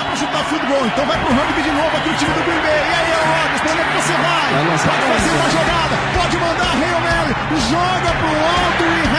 dá pra chutar goal. Então vai pro rugby de novo aqui o time do Green Bay. E aí, Rodgers, pra onde é que você vai? Pode fazer uma jogada, pode mandar Hail Mary, joga pro alto e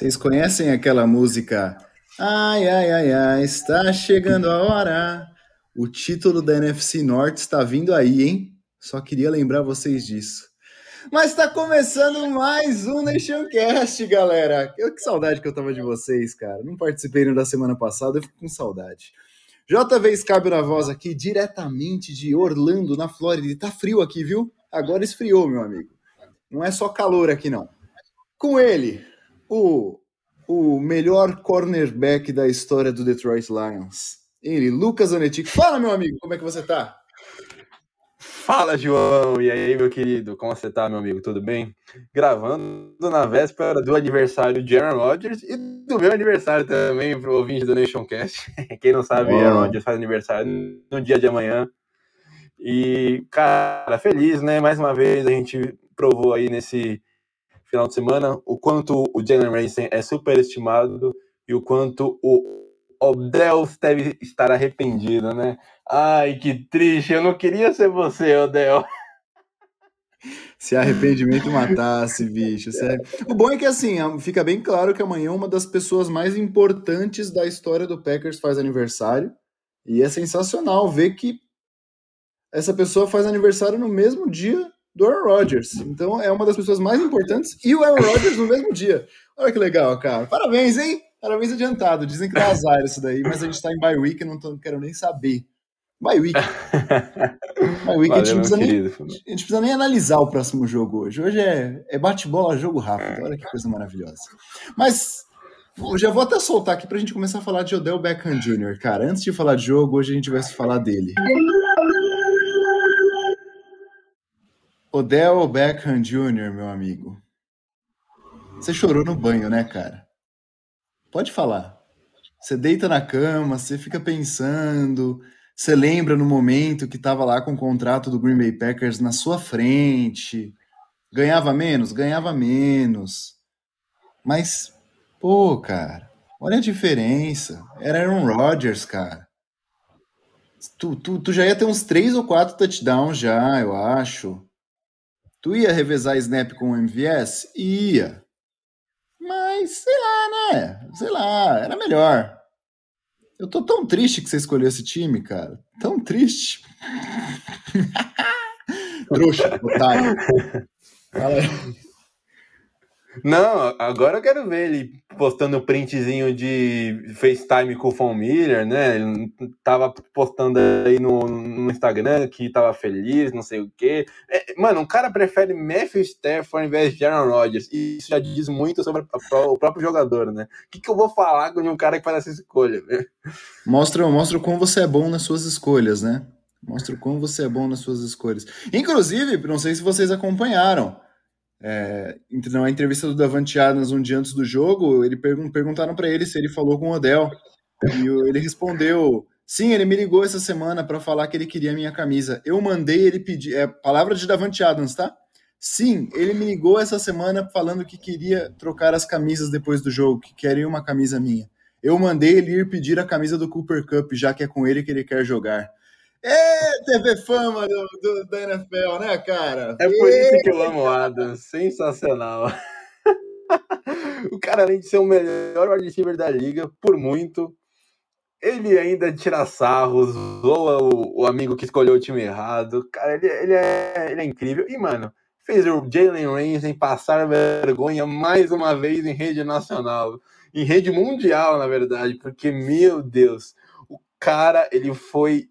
Vocês conhecem aquela música? Ai, ai, ai, ai, está chegando a hora. O título da NFC Norte está vindo aí, hein? Só queria lembrar vocês disso. Mas está começando mais um Nationcast, galera. Eu, que saudade que eu tava de vocês, cara. Não participei da semana passada, eu fico com saudade. JV Scabio na voz aqui, diretamente de Orlando, na Flórida. Tá frio aqui, viu? Agora esfriou, meu amigo. Não é só calor aqui, não. Com ele, o, o melhor cornerback da história do Detroit Lions. Ele, Lucas Onetic. Fala, meu amigo, como é que você tá? Fala, João! E aí, meu querido? Como você tá, meu amigo? Tudo bem? Gravando na véspera do aniversário de Aaron Rodgers e do meu aniversário também, pro ouvinte do Nationcast. Quem não sabe. Aaron Rodgers faz aniversário no dia de amanhã. E, cara, feliz, né? Mais uma vez a gente provou aí nesse final de semana, o quanto o Jalen Ramsey é superestimado e o quanto o Odell deve estar arrependido, né? Ai, que triste, eu não queria ser você, Odell. Se arrependimento matasse, bicho. Sério. O bom é que assim, fica bem claro que amanhã uma das pessoas mais importantes da história do Packers faz aniversário. E é sensacional ver que essa pessoa faz aniversário no mesmo dia do Aaron Rodgers. Então é uma das pessoas mais importantes e o Aaron Rodgers no mesmo dia. Olha que legal, cara. Parabéns, hein? Parabéns adiantado. Dizem que dá azar isso daí, mas a gente tá em bye week e não, tô, não quero nem saber. Bye week. Bye week, Valeu, a, gente não precisa nem, a gente precisa nem analisar o próximo jogo hoje. Hoje é, é bate-bola, jogo rápido. Olha que coisa maravilhosa. Mas eu já vou até soltar aqui pra gente começar a falar de Odell Beckham Jr., cara. Antes de falar de jogo, hoje a gente vai falar dele. Odell Beckham Jr., meu amigo. Você chorou no banho, né, cara? Pode falar. Você deita na cama, você fica pensando, você lembra no momento que estava lá com o contrato do Green Bay Packers na sua frente. Ganhava menos? Ganhava menos. Mas, pô, cara, olha a diferença. Era Aaron Rodgers, cara. Tu, tu, tu já ia ter uns três ou quatro touchdowns já, eu acho. Tu ia revezar Snap com o MVS? Ia. Mas, sei lá, né? Sei lá, era melhor. Eu tô tão triste que você escolheu esse time, cara. Tão triste. Trouxa, otário. Fala aí. Não, agora eu quero ver ele postando o printzinho de FaceTime com o Von Miller, né? Ele tava postando aí no, no Instagram que tava feliz, não sei o quê. É, mano, um cara prefere Matthew Stafford ao invés de Aaron Rodgers. E isso já diz muito sobre a, o próprio jogador, né? O que, que eu vou falar com um cara que faz essa escolha? Né? Mostra, mostra como você é bom nas suas escolhas, né? Mostra como você é bom nas suas escolhas. Inclusive, não sei se vocês acompanharam. É, na entrevista do Davante Adams um dia antes do jogo, ele pergun perguntaram para ele se ele falou com o Odell. E ele respondeu: Sim, ele me ligou essa semana para falar que ele queria a minha camisa. Eu mandei ele pedir. É palavra de Davante Adams, tá? Sim, ele me ligou essa semana falando que queria trocar as camisas depois do jogo, que queria uma camisa minha. Eu mandei ele ir pedir a camisa do Cooper Cup, já que é com ele que ele quer jogar. É TV Fama do, do, da NFL, né, cara? É por isso que eu amo o Adams. Sensacional. o cara, além de ser o melhor wide receiver da liga, por muito, ele ainda tira sarros, zoa o, o amigo que escolheu o time errado. Cara, ele, ele, é, ele é incrível. E, mano, fez o Jalen Ramsey passar vergonha mais uma vez em rede nacional. Em rede mundial, na verdade, porque, meu Deus, o cara, ele foi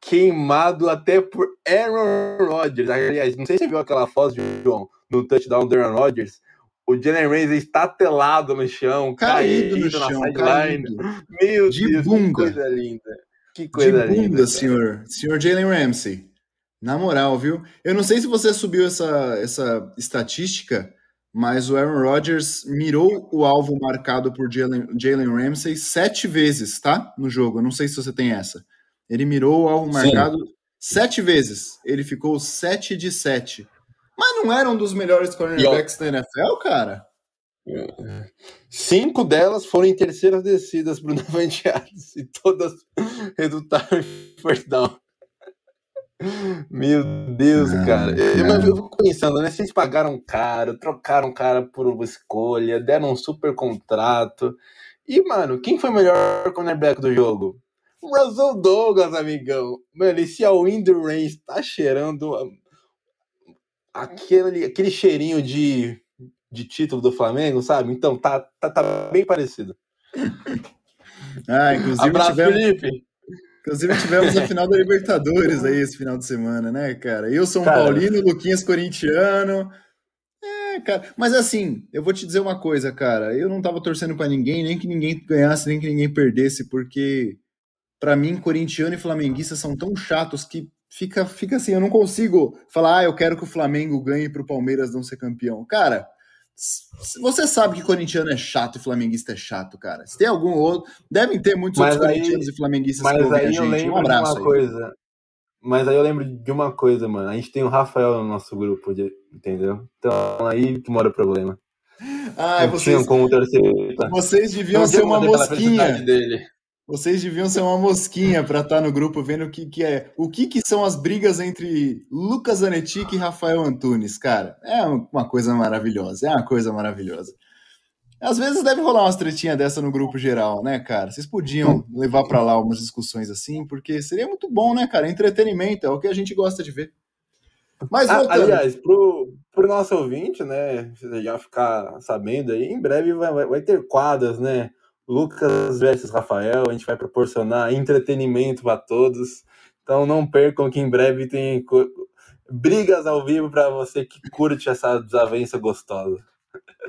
queimado até por Aaron Rodgers. Aliás, não sei se você viu aquela foto, João, no touchdown do Aaron Rodgers. O Jalen Ramsey está telado no chão, caído, caído no chão, sideline. Meu de Deus, bunda. que coisa linda. Que coisa de bunda, linda. senhor. Senhor Jalen Ramsey. Na moral, viu? Eu não sei se você subiu essa, essa estatística, mas o Aaron Rodgers mirou o alvo marcado por Jalen, Jalen Ramsey sete vezes, tá? No jogo. Eu não sei se você tem essa. Ele mirou o alvo marcado Sim. sete vezes. Ele ficou sete de sete. Mas não era um dos melhores cornerbacks da NFL, cara? Cinco delas foram em terceiras descidas para o Davante Adams e todas resultaram em first down. Meu Deus, ah, cara. Eu, eu, fico pensando, né? Vocês pagaram caro, trocaram cara por uma escolha, deram um super contrato. E, mano, quem foi o melhor cornerback do jogo? O Russell Douglas, amigão. Mano, esse Alwin Range tá cheirando aquele, aquele cheirinho de, de título do Flamengo, sabe? Então tá, tá, tá bem parecido. Ah, inclusive Abraço, tivemos, Felipe. Inclusive tivemos a final da Libertadores aí esse final de semana, né, cara? Eu sou um cara, paulino, Luquinhas corintiano. É, cara. Mas assim, eu vou te dizer uma coisa, cara. Eu não tava torcendo para ninguém, nem que ninguém ganhasse, nem que ninguém perdesse, porque para mim, corintiano e flamenguista são tão chatos que fica, fica assim, eu não consigo falar, ah, eu quero que o Flamengo ganhe para o Palmeiras não ser campeão. Cara, você sabe que corintiano é chato e flamenguista é chato, cara. Se tem algum outro, devem ter muitos mas outros aí, corintianos e flamenguistas mas que ouvem aí a gente. Eu lembro um abraço de uma aí. coisa. Mas aí eu lembro de uma coisa, mano. A gente tem o Rafael no nosso grupo, de, entendeu? Então aí que mora o problema. Ah, não vocês, como torcer. vocês deviam ser uma mosquinha. dele. Vocês deviam ser uma mosquinha para estar no grupo vendo o que, que é. O que, que são as brigas entre Lucas Anetic e Rafael Antunes, cara. É uma coisa maravilhosa. É uma coisa maravilhosa. Às vezes deve rolar umas tretinhas dessa no grupo geral, né, cara? Vocês podiam levar para lá umas discussões assim, porque seria muito bom, né, cara? Entretenimento é o que a gente gosta de ver. Mas Ah, aliás, pro, pro nosso ouvinte, né, você já ficar sabendo aí, em breve vai, vai ter quadras, né? Lucas versus Rafael, a gente vai proporcionar entretenimento para todos. Então não percam que em breve tem brigas ao vivo para você que curte essa desavença gostosa.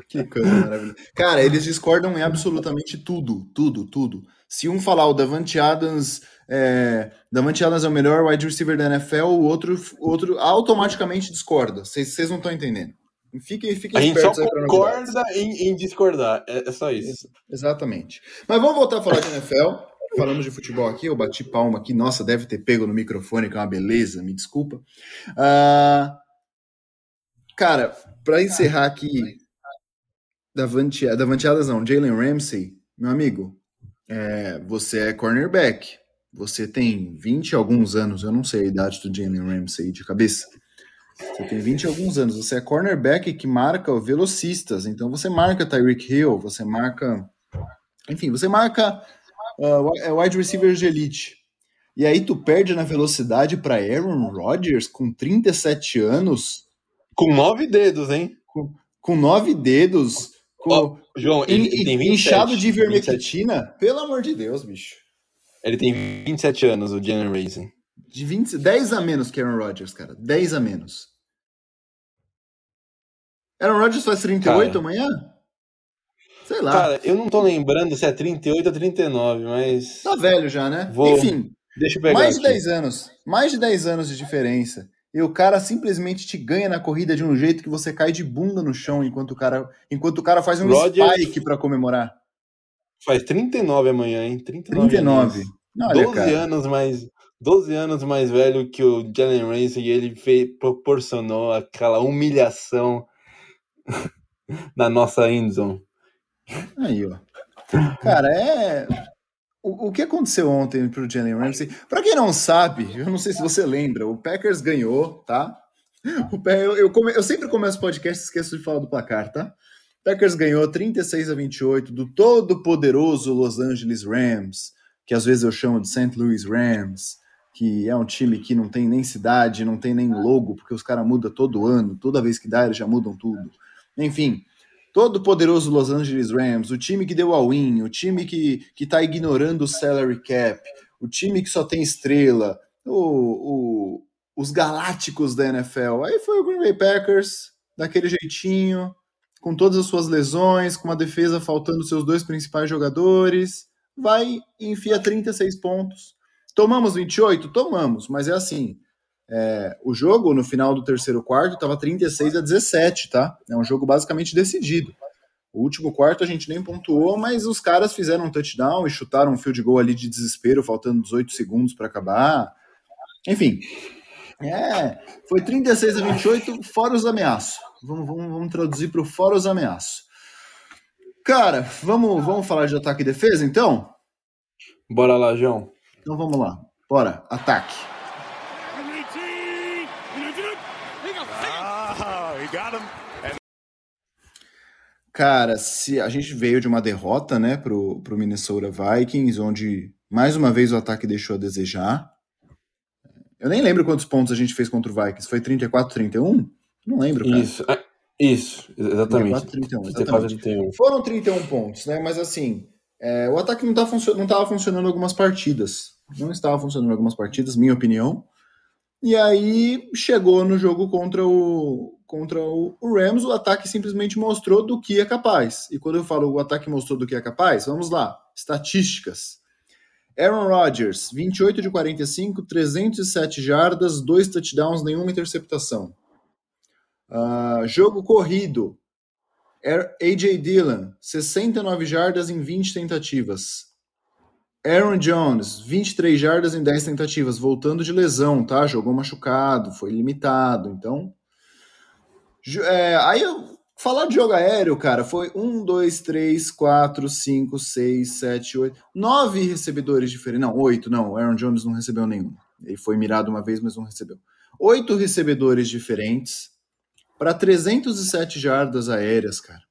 Que coisa maravilhosa. Cara, eles discordam em absolutamente tudo, tudo, tudo. Se um falar o Davante Adams, é, Davante Adams é o melhor wide receiver da NFL, o outro, outro automaticamente discorda. Vocês não estão entendendo. Fiquem, fiquem A gente só concorda em, em discordar, é, é só isso. Exatamente. Mas vamos voltar a falar de NFL. Falamos de futebol aqui, eu bati palma aqui. Nossa, deve ter pego no microfone, que é uma beleza, me desculpa. Ah, cara, para encerrar aqui, Davante, Davante Adams não, Jalen Ramsey, meu amigo, é, você é cornerback. Você tem 20 e alguns anos, eu não sei a idade do Jalen Ramsey de cabeça. Você tem 20 e alguns anos, você é cornerback que marca velocistas, então você marca Tyreek Hill, você marca. Enfim, você marca uh, wide receivers de elite. E aí tu perde na velocidade para Aaron Rodgers com 37 anos, Com nove dedos, hein? com nove dedos, com Ó, João, ele, ele tem 27. inchado de 27. ivermectina. Pelo amor de Deus, bicho. Ele tem 27 anos, o Jalen Racing. De 20, 10 a menos que Aaron Rodgers, cara. 10 a menos. Aaron Rodgers faz 38 Cara. amanhã? Sei lá. Cara, eu não tô lembrando se é 38 ou 39, mas. tá velho já, né? Vou Enfim, Deixa eu pegar. mais de aqui. 10 anos. Mais de 10 anos de diferença. E o cara simplesmente te ganha na corrida de um jeito que você cai de bunda no chão enquanto o cara, enquanto o cara faz um Rodgers- spike pra comemorar. Faz 39 amanhã, hein? 39. 39. anos. Olha, 12 cara. anos mais. 12 anos mais velho que o Jalen Ramsey e ele fez, proporcionou aquela humilhação na nossa endzone. Aí, ó. Cara, é. O, o que aconteceu ontem pro Jalen Ramsey? Pra quem não sabe, eu não sei se você lembra, o Packers ganhou, tá? O eu, eu, come- eu sempre começo o podcast e esqueço de falar do placar, tá? Packers ganhou 36 a 28 do todo poderoso Los Angeles Rams, que às vezes eu chamo de St. Louis Rams, que é um time que não tem nem cidade, não tem nem logo, porque os caras mudam todo ano, toda vez que dá eles já mudam tudo. Enfim, todo poderoso Los Angeles Rams, o time que deu a win, o time que, que tá ignorando o salary cap, o time que só tem estrela, o, o, os galácticos da NFL. Aí foi o Green Bay Packers, daquele jeitinho, com todas as suas lesões, com uma defesa faltando seus dois principais jogadores, vai e enfia 36 pontos. Tomamos 28? Tomamos, mas é assim. É, o jogo no final do terceiro quarto estava 36 a 17, tá? É um jogo basicamente decidido. O último quarto a gente nem pontuou, mas os caras fizeram um touchdown e chutaram um field goal ali de desespero, faltando 18 segundos para acabar. Enfim, é, foi 36 a 28, fora os ameaços. Vamos, vamos, vamos traduzir para o fora os ameaços. Cara, vamos, vamos falar de ataque e defesa, então? Bora lá, João. Então vamos lá. Bora, ataque. Cara, se a gente veio de uma derrota, né, pro, pro Minnesota Vikings, onde mais uma vez o ataque deixou a desejar. Eu nem lembro quantos pontos a gente fez contra o Vikings. Foi 34, 31? Não lembro, cara. Isso, é, isso, exatamente. 34, 31, exatamente. 31. Foram 31 pontos, né? Mas assim, é, o ataque não, tá funcio não estava funcionando algumas partidas. Não estava funcionando algumas partidas, minha opinião. E aí chegou no jogo contra o contra o, Rams, o ataque simplesmente mostrou do que é capaz. E quando eu falo o ataque mostrou do que é capaz, vamos lá, estatísticas. Aaron Rodgers, 28 de 45, 307 jardas, dois touchdowns, nenhuma interceptação. Uh, jogo corrido. AJ Dillon, 69 jardas em 20 tentativas. Aaron Jones, 23 jardas em 10 tentativas, voltando de lesão, tá? Jogou machucado, foi limitado. Então, é, aí eu falar de jogo aéreo, cara, foi um, dois, três, quatro, cinco, seis, sete, oito, nove recebedores diferentes. Não, oito, não. Aaron Jones não recebeu nenhum. Ele foi mirado uma vez, mas não recebeu. Oito recebedores diferentes para 307 jardas aéreas, cara.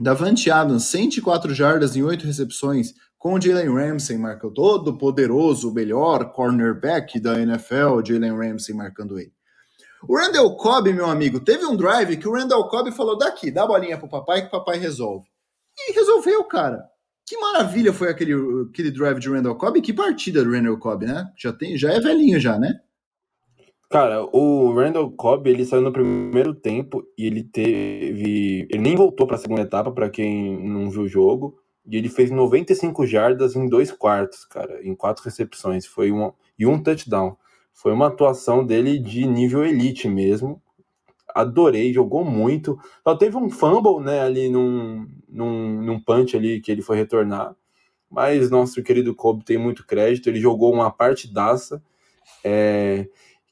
Davante Adams, 104 jardas em oito recepções, com o Jalen Ramsey marcando todo poderoso, melhor cornerback da NFL, Jalen Ramsey marcando ele. O Randall Cobb, meu amigo, teve um drive que o Randall Cobb falou: daqui, dá a bolinha pro papai que o papai resolve. E resolveu, cara. Que maravilha foi aquele, aquele drive de Randall Cobb. Que partida do Randall Cobb, né? Já, tem, já é velhinho já, né? Cara, o Randall Cobb, ele saiu no primeiro tempo e ele teve... Ele nem voltou para a segunda etapa, para quem não viu o jogo. E ele fez 95 jardas em dois quartos, cara, em quatro recepções. Foi um, e um touchdown. Foi uma atuação dele de nível elite mesmo. Adorei, jogou muito. Só teve um fumble, né, ali num, num, num punch ali que ele foi retornar. Mas nosso querido Kobe tem muito crédito. Ele jogou uma partidaça. É,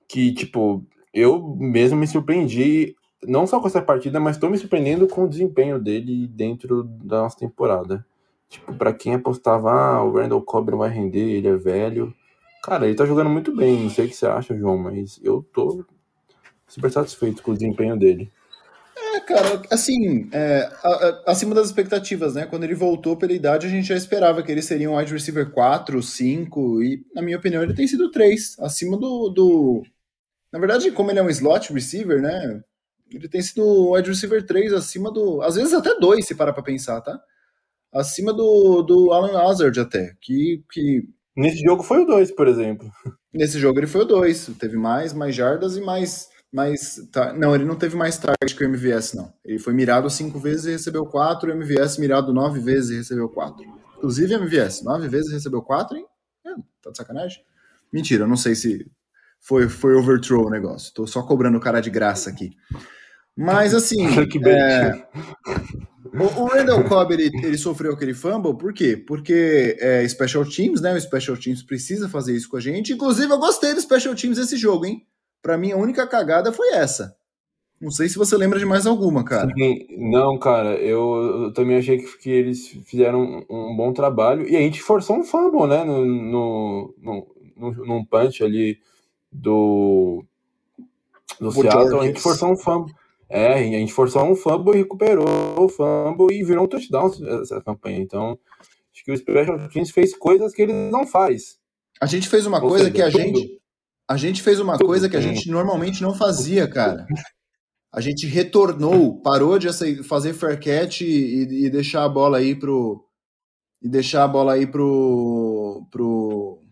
que, tipo, eu mesmo me surpreendi, não só com essa partida, mas estou me surpreendendo com o desempenho dele dentro da nossa temporada. Tipo, para quem apostava, ah, o Randall Cobb não vai render, ele é velho. Cara, ele tá jogando muito bem, não sei o que você acha, João, mas eu tô super satisfeito com o desempenho dele. É, cara, assim, é, acima das expectativas, né? Quando ele voltou pela idade, a gente já esperava que ele seria um wide receiver 4, 5, e, na minha opinião, ele tem sido 3, acima do, do. Na verdade, como ele é um slot receiver, né? Ele tem sido wide receiver 3 acima do. Às vezes até 2, se parar pra pensar, tá? Acima do, do Alan Hazard até, que, que Nesse jogo foi o 2, por exemplo. Nesse jogo ele foi o 2. Teve mais, mais jardas e mais. mais tá, não, ele não teve mais target que o MVS, não. Ele foi mirado cinco vezes e recebeu quatro. O MVS mirado nove vezes e recebeu quatro. Inclusive, MVS, nove vezes e recebeu quatro, hein? É, tá de sacanagem? Mentira, eu não sei se foi, foi overthrow o negócio. Tô só cobrando o cara de graça aqui. Mas assim. é, o, o Randall Cobb ele, ele, sofreu aquele fumble, por quê? Porque é Special Teams, né? O Special Teams precisa fazer isso com a gente. Inclusive, eu gostei do Special Teams desse jogo, hein? Pra mim, a única cagada foi essa. Não sei se você lembra de mais alguma, cara. Sim, não, cara, eu, eu também achei que, que, eles fizeram um, um, bom trabalho. E a gente forçou um fumble, né? No, no, no, no, num punch ali do, do Seattle. A gente forçou um fumble. É, a gente forçou um fumble e recuperou o fumble e virou um touchdown essa campanha. Então, acho que o Special Teams fez coisas que ele não faz. A gente fez uma Ou coisa seja, que a tudo, gente. A gente fez uma coisa que a gente normalmente não fazia, cara. A gente retornou, parou de fazer fair catch e, e deixar a bola aí pro. E deixar a bola aí pro. pro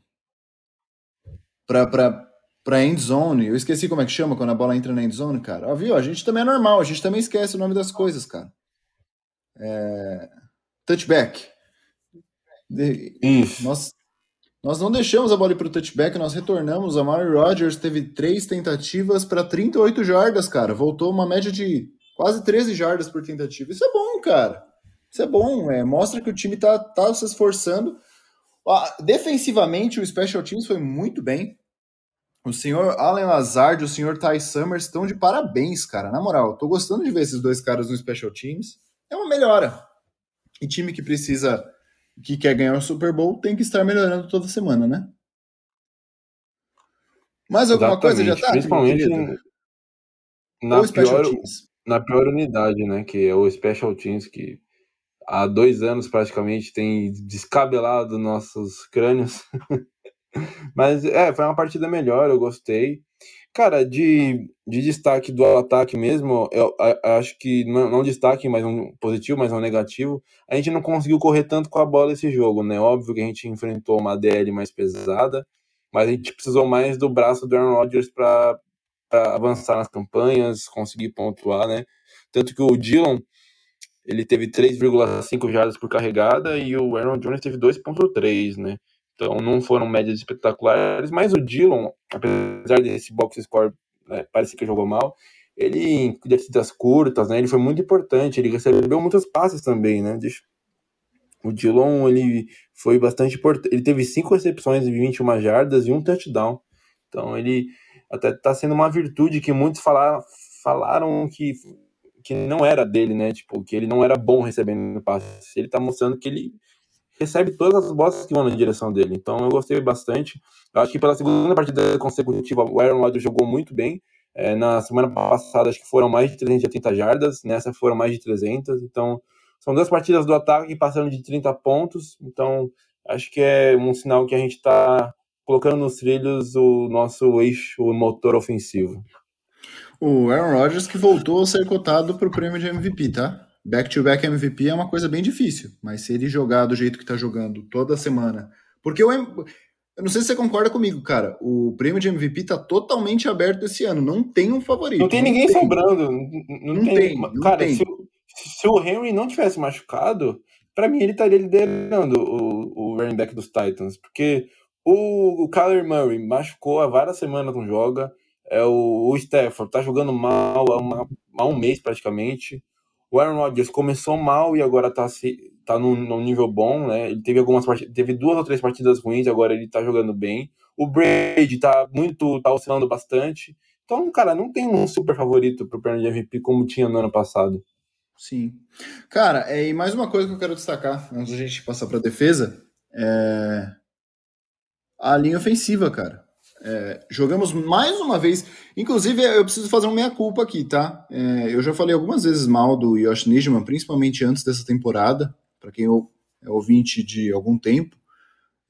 pra, pra, pra end zone. Eu esqueci como é que chama quando a bola entra na end zone, cara. Ó, viu? A gente também é normal, a gente também esquece o nome das coisas, cara. É... Touchback. De... Nós, nós não deixamos a bola ir pro touchback, nós retornamos. A Mary Rodgers teve três tentativas para 38 jardas, cara. Voltou uma média de quase 13 jardas por tentativa. Isso é bom, cara. Isso é bom. É, mostra que o time tá, tá se esforçando. Ah, defensivamente, o Special Teams foi muito bem. O senhor Allen Lazard e o senhor Ty Summers estão de parabéns, cara. Na moral, tô gostando de ver esses dois caras no Special Teams. É uma melhora. E time que precisa, que quer ganhar o Super Bowl, tem que estar melhorando toda semana, né? Mais alguma Exatamente. coisa já tá? Principalmente na Ou pior, Teams? na pior unidade, né? Que é o Special Teams, que há dois anos praticamente tem descabelado nossos crânios. Mas é, foi uma partida melhor, eu gostei. Cara, de, de destaque do ataque mesmo, eu, a- acho que não, não destaque, mas um positivo, mas um negativo. A gente não conseguiu correr tanto com a bola esse jogo, né? Óbvio que a gente enfrentou uma DL mais pesada, mas a gente precisou mais do braço do Aaron Rodgers para avançar nas campanhas, conseguir pontuar, né? Tanto que o Dillon, ele teve 3,5 jardas por carregada e o Aaron Jones teve 2,3, né? Então não foram médias espetaculares, mas o Dillon, apesar desse box score né, parecer que jogou mal, ele em descidas curtas, né? Ele foi muito importante, ele recebeu muitas passes também, né? Deixa- O Dillon, ele foi bastante importante. Ele teve cinco recepções de 21 jardas e um touchdown. Então ele até tá sendo uma virtude que muitos falaram, falaram que, que não era dele, né? Tipo, que ele não era bom recebendo passes. Ele tá mostrando que ele recebe todas as bolas que vão na direção dele. Então eu gostei bastante. Eu acho que pela segunda partida consecutiva o Aaron Rodgers jogou muito bem. É, na semana passada acho que foram mais de 380 jardas, nessa foram mais de 300. Então são duas partidas do ataque que passaram de 30 pontos. Então acho que é um sinal que a gente está colocando nos trilhos o nosso eixo motor ofensivo. O Aaron Rodgers que voltou a ser cotado para o prêmio de MVP, tá? Back-to-back MVP é uma coisa bem difícil, mas se ele jogar do jeito que tá jogando toda semana. Porque eu, eu não sei se você concorda comigo, cara. O prêmio de MVP tá totalmente aberto esse ano. Não tem um favorito. Não tem ninguém sobrando. Não, não tem. tem, não Cara, tem. Se, o- se o Henry não tivesse machucado, pra mim ele estaria liderando o, o running back dos Titans. Porque o, o Kyler Murray machucou há várias semanas, não joga. É, o, o Stafford tá jogando mal há, uma- há um mês praticamente. O Aaron Rodgers começou mal e agora tá, se, tá num, num nível bom, né? Ele teve algumas partidas, teve duas ou três partidas ruins, agora ele tá jogando bem. O Brady tá muito, tá oscilando bastante. Então, cara, não tem um super favorito pro prêmio de MVP como tinha no ano passado. Sim. Cara, é, e mais uma coisa que eu quero destacar, antes da gente passar para defesa, é a linha ofensiva, cara. É, jogamos mais uma vez. Inclusive, eu preciso fazer uma meia-culpa aqui, tá? É, eu já falei algumas vezes mal do Yosh Nijman, principalmente antes dessa temporada, para quem é ouvinte de algum tempo.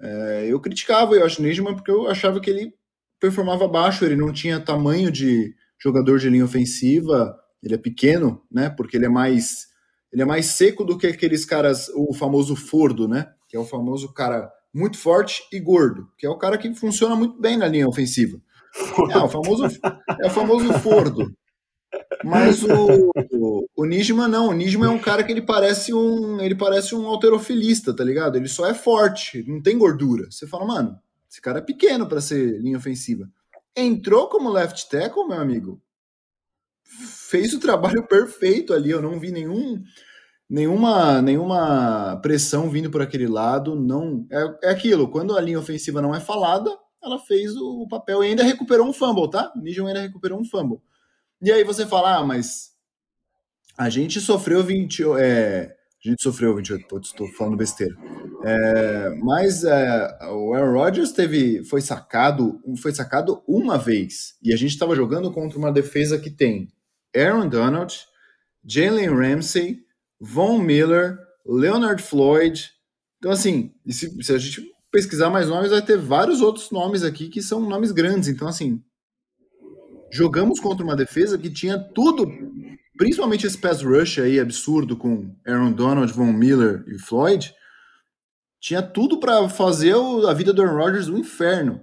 É, eu criticava o Yosh Nijman porque eu achava que ele performava baixo, ele não tinha tamanho de jogador de linha ofensiva, ele é pequeno, né? Porque ele é mais ele é mais seco do que aqueles caras, o famoso fordo, né? Que é o famoso cara muito forte e gordo, que é o cara que funciona muito bem na linha ofensiva. É, o famoso é o famoso fordo. Mas o, o, o não, o Nijman é um cara que ele parece um, ele parece um alterofilista, tá ligado? Ele só é forte, não tem gordura. Você fala, mano, esse cara é pequeno para ser linha ofensiva. Entrou como left tackle, meu amigo. Fez o trabalho perfeito ali, eu não vi nenhum nenhuma nenhuma pressão vindo por aquele lado, não é, é aquilo, quando a linha ofensiva não é falada, ela fez o papel e ainda recuperou um fumble, tá? O Nijman ainda recuperou um fumble. E aí você fala, ah, mas a gente sofreu 20. É, a gente sofreu 28, putz, estou falando besteira. É, mas é, o Aaron Rodgers teve, foi sacado, foi sacado uma vez. E a gente estava jogando contra uma defesa que tem Aaron Donald, Jalen Ramsey, Von Miller, Leonard Floyd. Então, assim, se, se a gente pesquisar mais nomes, vai ter vários outros nomes aqui que são nomes grandes. Então, assim, jogamos contra uma defesa que tinha tudo, principalmente esse pass rush aí absurdo com Aaron Donald, Von Miller e Floyd, tinha tudo para fazer o- a vida do Aaron Rodgers um inferno.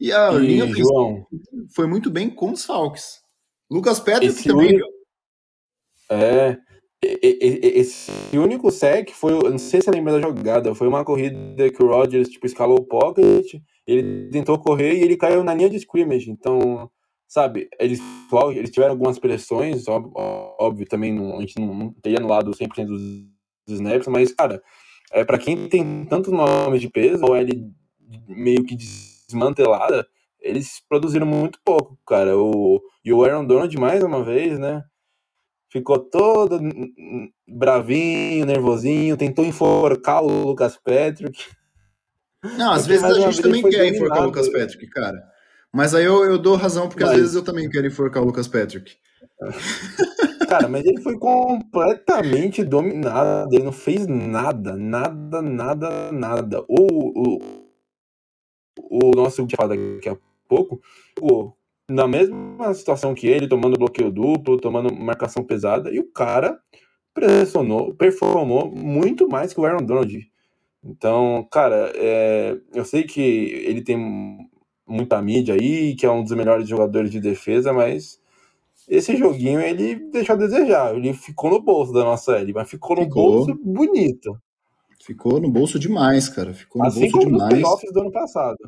E a e, linha João, foi muito bem com os Falcons. Lucas Patrick também, É. Esse único sec foi, não sei se lembra da jogada, foi uma corrida que o Rodgers tipo, escalou o pocket, ele tentou correr e ele caiu na linha de scrimmage. Então, sabe, eles, eles tiveram algumas pressões, óbvio, óbvio também não, a gente não, não teria anulado 100% dos, dos snaps, mas, cara, é, para quem tem tantos nomes de peso, ou ele meio que desmantelada, eles produziram muito pouco, cara. O, e o Aaron Donald, mais uma vez, né? Ficou todo bravinho, nervosinho, tentou enforcar o Lucas Patrick. Não, às vezes a gente também quer enforcar o Lucas Patrick, cara. Mas aí eu, eu dou razão, porque mas... às vezes eu também quero enforcar o Lucas Patrick. Cara, mas ele foi completamente dominado. Ele não fez nada, nada, nada, nada. O, o, o nosso daqui a pouco na mesma situação que ele, tomando bloqueio duplo, tomando marcação pesada, e o cara pressionou, performou muito mais que o Aaron Donald. Então, cara, é, eu sei que ele tem muita mídia aí, que é um dos melhores jogadores de defesa, mas esse joguinho ele deixou a desejar. Ele ficou no bolso da nossa L, mas ficou no ficou. bolso bonito. Ficou no bolso demais, cara. Ficou no assim bolso como demais. Nos playoffs do ano passado.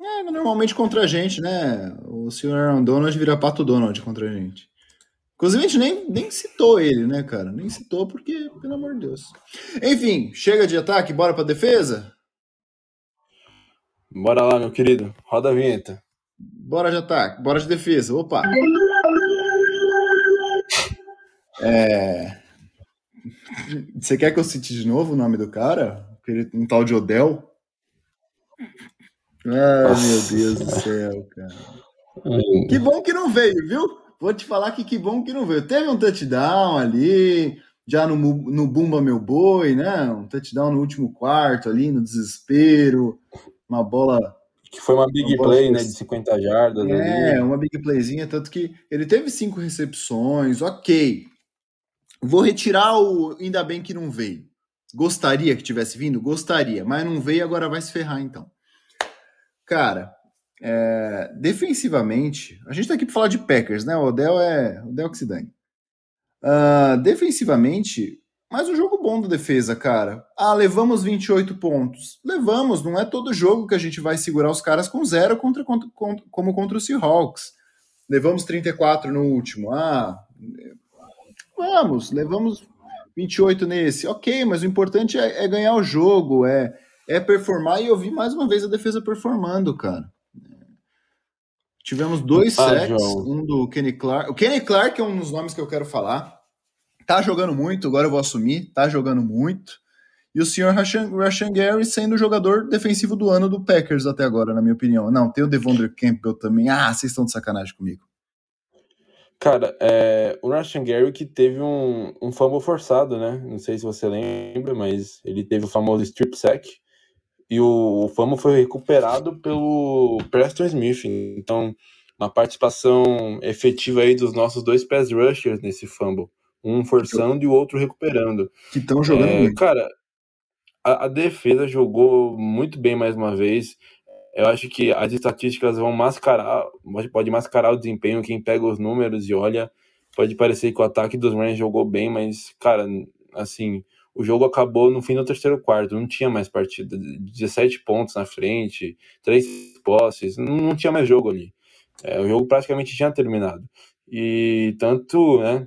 É, normalmente contra a gente, né? O senhor Aaron Donald vira pato Donald contra a gente. Inclusive, a gente nem, nem citou ele, né, cara? Nem citou porque, pelo amor de Deus. Enfim, chega de ataque, bora pra defesa? Bora lá, meu querido. Roda a vinheta. Bora de ataque, bora de defesa. Opa! É... Você quer que eu cite de novo o nome do cara? Um tal de Odell? Ai, meu Deus do céu, cara. Que bom que não veio, viu? Vou te falar que que bom que não veio. Teve um touchdown ali, já no, no Bumba Meu Boi, né? Um touchdown no último quarto ali, no desespero. Uma bola. Que foi uma big uma play, né? De 50 jardas. É, ali. uma big playzinha, tanto que ele teve cinco recepções, ok. Vou retirar o. Ainda bem que não veio. Gostaria que tivesse vindo? Gostaria, mas não veio, agora vai se ferrar então. Cara, é, defensivamente, a gente tá aqui para falar de Packers, né? O Odell é o Odell que se dane. Uh, defensivamente, mais um jogo bom da defesa, cara. Ah, levamos 28 pontos. Levamos, não é todo jogo que a gente vai segurar os caras com zero contra, contra, contra como contra o Seahawks. Levamos 34 no último. Ah, Vamos, levamos 28 nesse. Ok, mas o importante é, é ganhar o jogo, é, é performar e eu vi mais uma vez a defesa performando, cara. Tivemos dois ah, sacks, um do Kenny Clark. O Kenny Clark é um dos nomes que eu quero falar. Tá jogando muito, agora eu vou assumir, tá jogando muito. E o senhor Rashan Gary sendo o jogador defensivo do ano do Packers até agora, na minha opinião. Não, tem o Devondre Campbell também. Ah, vocês estão de sacanagem comigo. Cara, é, o Russian Gary que teve um, um fumble forçado, né? Não sei se você lembra, mas ele teve o famoso strip sack. E o, o fumble foi recuperado pelo Preston Smith. Então, uma participação efetiva aí dos nossos dois pass rushers nesse fumble. Um forçando e o outro recuperando. Que estão jogando é, muito. Cara, a, a defesa jogou muito bem mais uma vez. Eu acho que as estatísticas vão mascarar, pode mascarar o desempenho. Quem pega os números e olha, pode parecer que o ataque dos Rams jogou bem, mas, cara, assim, o jogo acabou no fim do terceiro quarto, não tinha mais partida. 17 pontos na frente, três posses, não, não tinha mais jogo ali. É, o jogo praticamente tinha terminado. E tanto, né,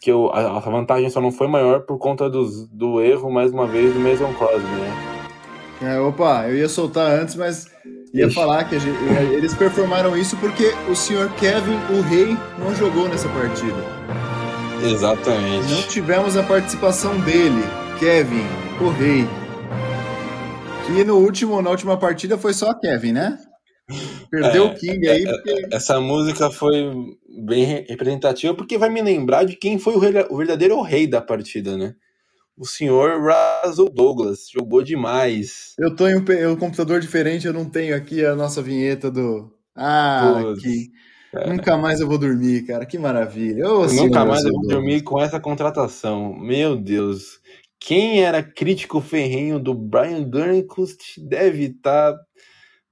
que eu, a, a, vantagem só não foi maior por conta dos, do erro, mais uma vez, do Mason Crosby, né? É, opa, eu ia soltar antes, mas ia Ixi. falar que gente, eles performaram isso porque o senhor Kevin, o rei, não jogou nessa partida. Exatamente. Não tivemos a participação dele, Kevin, o rei. Que no último, na última partida foi só Kevin, né? Perdeu é, o King aí. É, porque... Essa música foi bem representativa porque vai me lembrar de quem foi o, verdadeiro rei da partida, né? o senhor Russell Douglas. Jogou demais. Eu tô em um, computador diferente, eu não tenho aqui a nossa vinheta do. Ah, aqui. É. Nunca mais eu vou dormir, cara. Que maravilha. Ô, Nunca mais eu vou Douglas. dormir com essa contratação. Meu Deus. Quem era crítico ferrenho do Brian Gunningust deve estar tá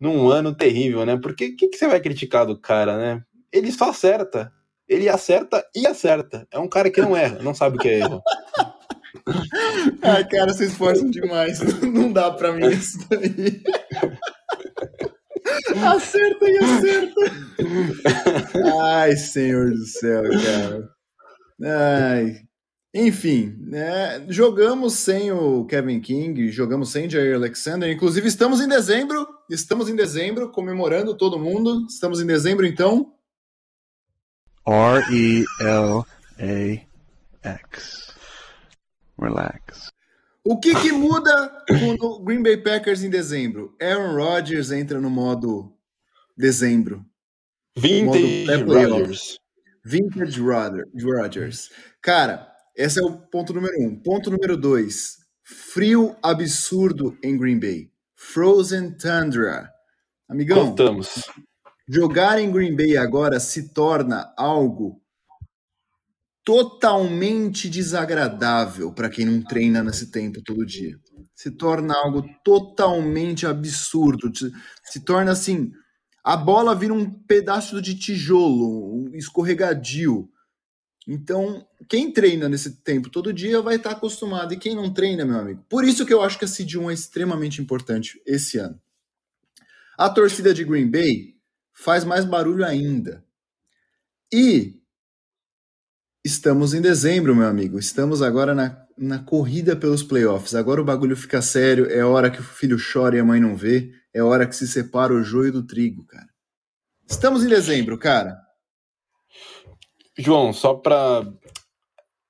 num ano terrível, né? Porque o que, que você vai criticar do cara, né? Ele só acerta. Ele acerta e acerta. É um cara que não erra, não sabe o que é erro. Ai, cara, vocês esforçam demais. Não dá pra mim isso daí. Acerta e acerta. Ai, senhor do céu, cara. Ai. Enfim, né, jogamos sem o Kevin King, jogamos sem Jair Alexander. Inclusive, estamos em dezembro. Estamos em dezembro, comemorando todo mundo. Estamos em dezembro, então. R-E-L-A-X. Relax. O que, que muda com o Green Bay Packers em dezembro? Aaron Rodgers entra no modo dezembro. Vintage Rodgers. Vintage Rodgers. Cara, esse é o ponto número um. Ponto número dois. Frio absurdo em Green Bay. Frozen Tundra. Amigão, Contamos. jogar em Green Bay agora se torna algo totalmente desagradável para quem não treina nesse tempo todo dia. Se torna algo totalmente absurdo. Se torna assim, a bola vira um pedaço de tijolo, um escorregadio. Então, quem treina nesse tempo todo dia vai estar acostumado. E quem não treina, meu amigo? Por isso que eu acho que a Seed 1 é extremamente importante esse ano. A torcida de Green Bay faz mais barulho ainda. E Estamos em dezembro, meu amigo. Estamos agora na, na corrida pelos playoffs. Agora o bagulho fica sério. É hora que o filho chora e a mãe não vê. É hora que se separa o joio do trigo, cara. Estamos em dezembro, cara. João, só para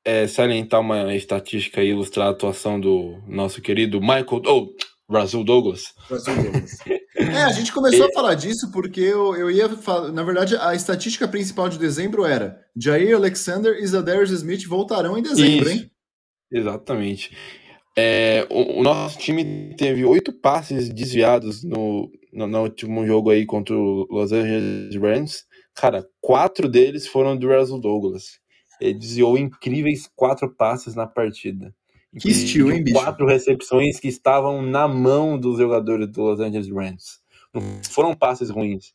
é, salientar uma estatística e ilustrar a atuação do nosso querido Michael. Oh, Brasil Douglas. Brasil Douglas. É, a gente começou a falar disso porque eu, eu ia falar. Na verdade, a estatística principal de dezembro era: Jair Alexander e Zadarius Smith voltarão em dezembro, Isso. hein? Exatamente. É, o, o, nosso time teve oito passes desviados no, no, no, último jogo aí contra o Los Angeles Rams. Cara, quatro deles foram do Russell Douglas. Ele desviou incríveis quatro passes na partida. Que estilo, hein, bicho? Quatro recepções que estavam na mão dos jogadores do Los Angeles Rams. Não foram passes ruins.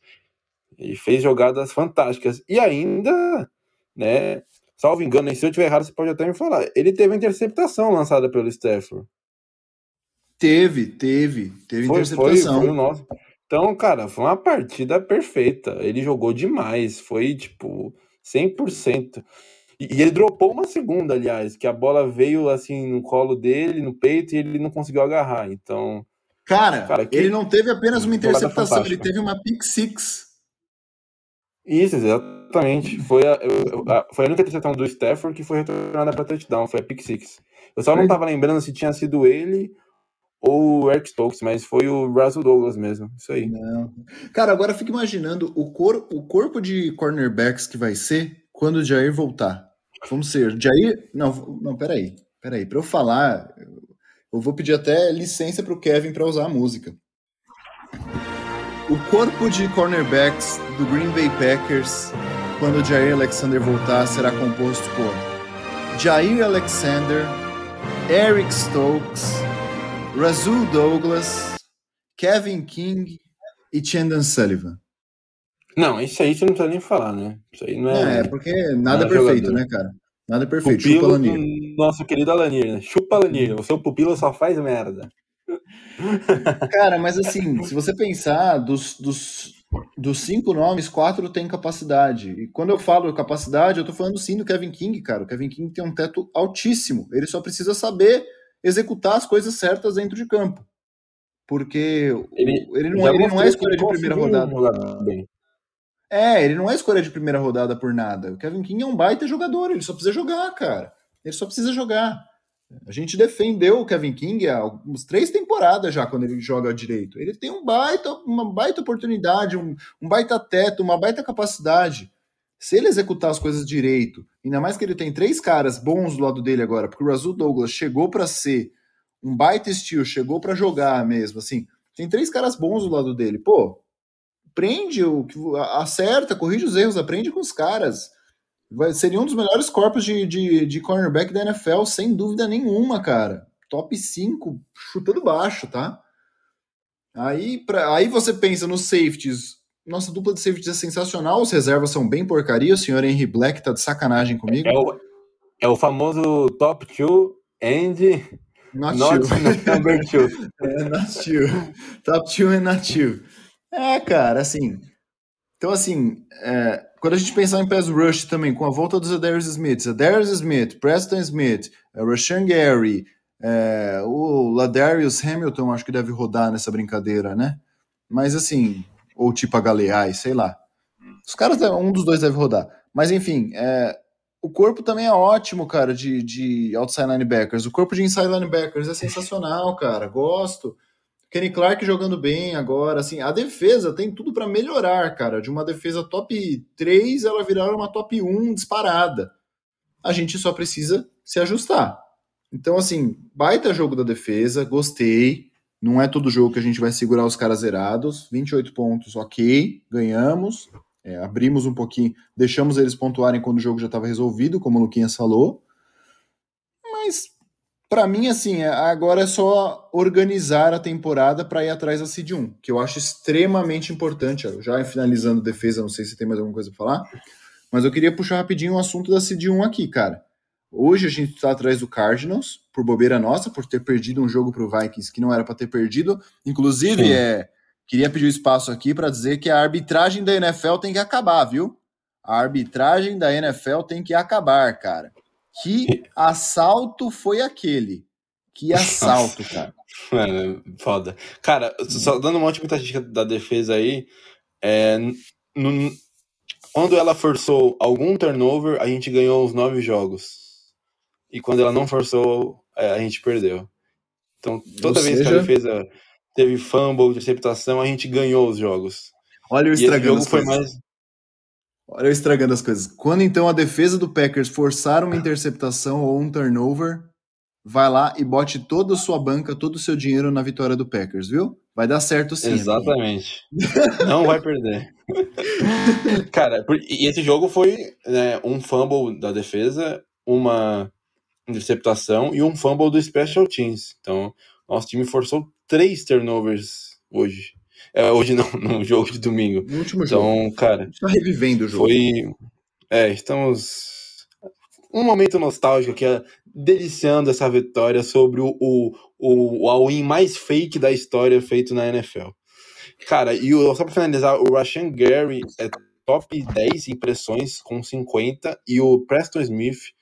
Ele fez jogadas fantásticas. E ainda, né? Salvo engano, e se eu estiver errado, você pode até me falar. Ele teve a interceptação lançada pelo Stafford. Teve, teve. Teve foi, interceptação. Foi, foi o nosso. Então, cara, foi uma partida perfeita. Ele jogou demais. Foi, tipo, 100%. E ele dropou uma segunda, aliás, que a bola veio assim no colo dele, no peito, e ele não conseguiu agarrar. Então. Cara, cara ele não teve apenas uma interceptação, ele teve uma pick six. Isso, exatamente. Foi a, a, foi a única interceptação do Stafford que foi retornada para touchdown, foi a pick six. Eu só não tava lembrando se tinha sido ele ou o Eric Stokes, mas foi o Russell Douglas mesmo. Isso aí. Não. Cara, agora fica imaginando o, cor, o corpo de cornerbacks que vai ser quando o Jair voltar. Vamos ser. Jair. Não, não, peraí. Peraí. Para eu falar, eu vou pedir até licença para o Kevin para usar a música. O corpo de cornerbacks do Green Bay Packers, quando Jair Alexander voltar, será composto por Jair Alexander, Eric Stokes, Razul Douglas, Kevin King e Chandon Sullivan. Não, isso aí você não precisa nem falar, né? Isso aí não é. É, porque nada é perfeito, jogador. né, cara? Nada é perfeito. Pupilo Chupa Lanir. Nosso querido Alanir, né? Chupa Lanir. O seu pupilo só faz merda. Cara, mas assim, se você pensar, dos, dos, dos cinco nomes, quatro têm capacidade. E quando eu falo capacidade, eu tô falando sim do Kevin King, cara. O Kevin King tem um teto altíssimo. Ele só precisa saber executar as coisas certas dentro de campo. Porque ele, ele não, ele não é escolha de primeira rodada. Bem. É, ele não é escolha de primeira rodada por nada. O Kevin King é um baita jogador, ele só precisa jogar, cara. Ele só precisa jogar. A gente defendeu o Kevin King há uns três temporadas já, quando ele joga direito. Ele tem um baita, uma baita oportunidade, um, um baita teto, uma baita capacidade. Se ele executar as coisas direito, ainda mais que ele tem três caras bons do lado dele agora, porque o Razul Douglas chegou para ser um baita estilo, chegou para jogar mesmo, assim. Tem três caras bons do lado dele. Pô, prende, o acerta, corrige os erros, aprende com os caras. Vai, seria um dos melhores corpos de, de, de cornerback da NFL, sem dúvida nenhuma, cara. Top 5, chutando baixo, tá? Aí, pra, aí você pensa nos safeties. Nossa dupla de safeties é sensacional, os reservas são bem porcaria. O senhor Henry Black tá de sacanagem comigo. É o, é o famoso top 2 and Not, not two. number 2. É, not two. Top two and not two. É, cara, assim. Então, assim, é, quando a gente pensar em pass rush também, com a volta dos Adarius Smith, Adarius Smith, Preston Smith, é, Rashan Gary, é, o Ladarius Hamilton, acho que deve rodar nessa brincadeira, né? Mas, assim, ou tipo a Galeai, sei lá. Os caras, um dos dois deve rodar. Mas, enfim, é, o corpo também é ótimo, cara, de, de outside linebackers. O corpo de inside linebackers é sensacional, cara. Gosto. Kenny Clark jogando bem agora, assim, a defesa tem tudo para melhorar, cara. De uma defesa top 3, ela virar uma top 1 disparada. A gente só precisa se ajustar. Então, assim, baita jogo da defesa, gostei. Não é todo jogo que a gente vai segurar os caras zerados. 28 pontos, ok, ganhamos. É, abrimos um pouquinho, deixamos eles pontuarem quando o jogo já estava resolvido, como o Luquinhas falou. Mas para mim, assim, agora é só organizar a temporada para ir atrás da Seed 1, que eu acho extremamente importante. Já finalizando defesa, não sei se tem mais alguma coisa para falar, mas eu queria puxar rapidinho o assunto da Seed 1 aqui, cara. Hoje a gente está atrás do Cardinals, por bobeira nossa, por ter perdido um jogo para o Vikings que não era para ter perdido. Inclusive, Sim. é, queria pedir espaço aqui para dizer que a arbitragem da NFL tem que acabar, viu? A arbitragem da NFL tem que acabar, cara. Que assalto foi aquele? Que assalto, cara. Mano, foda. Cara, só dando uma última estatística da defesa aí, é, no, quando ela forçou algum turnover, a gente ganhou os nove jogos. E quando ela não forçou, é, a gente perdeu. Então, toda Ou vez seja... que a defesa teve fumble, interceptação, a gente ganhou os jogos. Olha o estragando as foi mais Olha eu estragando as coisas. Quando então a defesa do Packers forçar uma interceptação ou um turnover, vai lá e bote toda a sua banca, todo o seu dinheiro na vitória do Packers, viu? Vai dar certo sim. Exatamente. Não vai perder. Cara, e esse jogo foi né, um fumble da defesa, uma interceptação e um fumble do Special Teams. Então, nosso time forçou três turnovers hoje. É, hoje não, no jogo de domingo. No último então, jogo. Então, cara. Está revivendo o jogo. Foi. É, estamos. Um momento nostálgico que é deliciando essa vitória sobre o, o, o, all-in mais fake da história feito na NFL. Cara, e o, só para finalizar, o Rashan Gary é top 10 impressões com 50 e o Preston Smith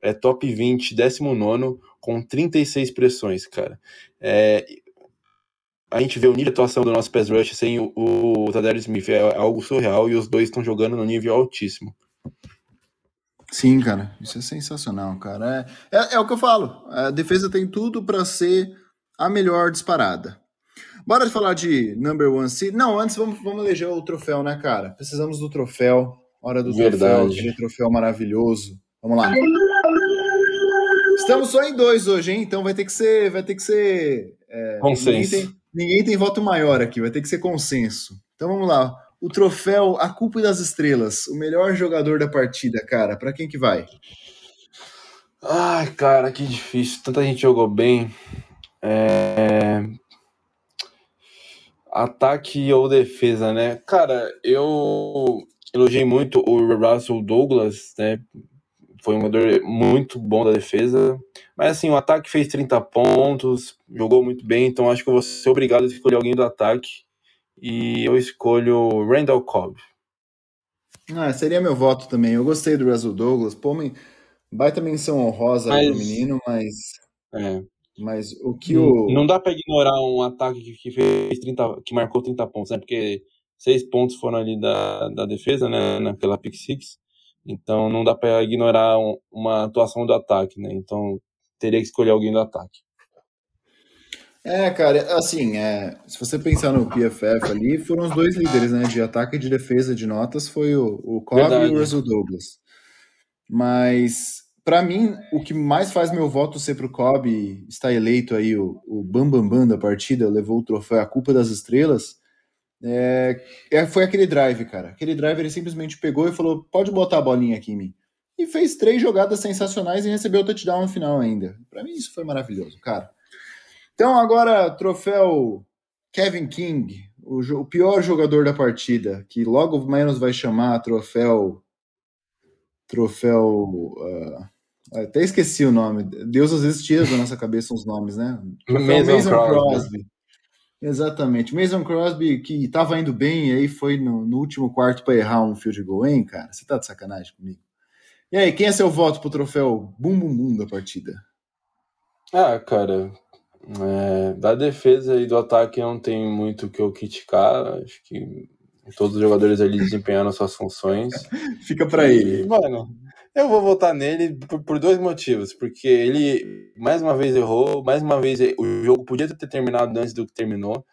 é top 20, 19 com 36 pressões, cara. É, a gente vê o nível de atuação do nosso pass rush sem o, o Tadero Smith. É algo surreal e os dois estão jogando no nível altíssimo. Sim, cara, isso é sensacional, cara. É, é, é o que eu falo. A defesa tem tudo para ser a melhor disparada. Bora falar de number one seed. Não, antes vamos, vamos eleger o troféu, né, cara? Precisamos do troféu. Hora do Verdade. troféu, aquele troféu maravilhoso. Vamos lá. Estamos só em dois hoje, hein? Então vai ter que ser, vai ter que ser. É, Consenso. Ninguém tem voto maior aqui, vai ter que ser consenso. Então vamos lá. O troféu A Culpa das Estrelas, o melhor jogador da partida, cara, para quem que vai? Ai, cara, que difícil. Tanta gente jogou bem. É... Ataque ou defesa, né? Cara, eu elogiei muito o Russell Douglas, né? Foi um jogador muito bom da defesa. Mas assim, o ataque fez 30 pontos, jogou muito bem, então acho que eu vou ser obrigado a escolher alguém do ataque. E eu escolho Randall Cobb. Ah, seria meu voto também. Eu gostei do Russell Douglas. Pô, baita menção honrosa mas... pro menino, mas. É. Mas o que o. Não dá para ignorar um ataque que fez 30, que marcou 30 pontos, né? Porque seis pontos foram ali da, da defesa, né? Naquela pick six. Então não dá para ignorar um, uma atuação do ataque, né? Então teria que escolher alguém do ataque. É, cara, assim, é, se você pensar no PFF ali, foram os dois líderes, né? De ataque e de defesa de notas, foi o, o Cobb Verdade. e o Russell Douglas. Mas, para mim, o que mais faz meu voto ser pro Cobb, está eleito aí o, o Bambambam Bam Bam da partida, levou o troféu A Culpa das Estrelas, é, é, foi aquele drive, cara. Aquele drive ele simplesmente pegou e falou: pode botar a bolinha aqui em mim. E fez três jogadas sensacionais e recebeu o touchdown no final ainda. Para mim, isso foi maravilhoso, cara. Então, agora, troféu Kevin King, o, o, pior jogador da partida, que logo menos vai chamar troféu. Troféu. Uh, até esqueci o nome. Deus às vezes tira da nossa cabeça uns nomes, né? Mason. Crosby. Exatamente. Mason Crosby, que estava indo bem, e aí foi no, no último quarto para errar um field goal, hein, cara? Você tá de sacanagem comigo? E aí, quem é seu voto pro troféu bum bum bum da partida? Ah, cara, é, da defesa e do ataque não tem muito o que eu criticar. Acho que todos os jogadores ali desempenharam suas funções. Fica para ele. Mano, eu vou votar nele por, por, dois motivos. Porque ele, mais uma vez, errou. Mais uma vez, o jogo podia ter terminado antes do que terminou.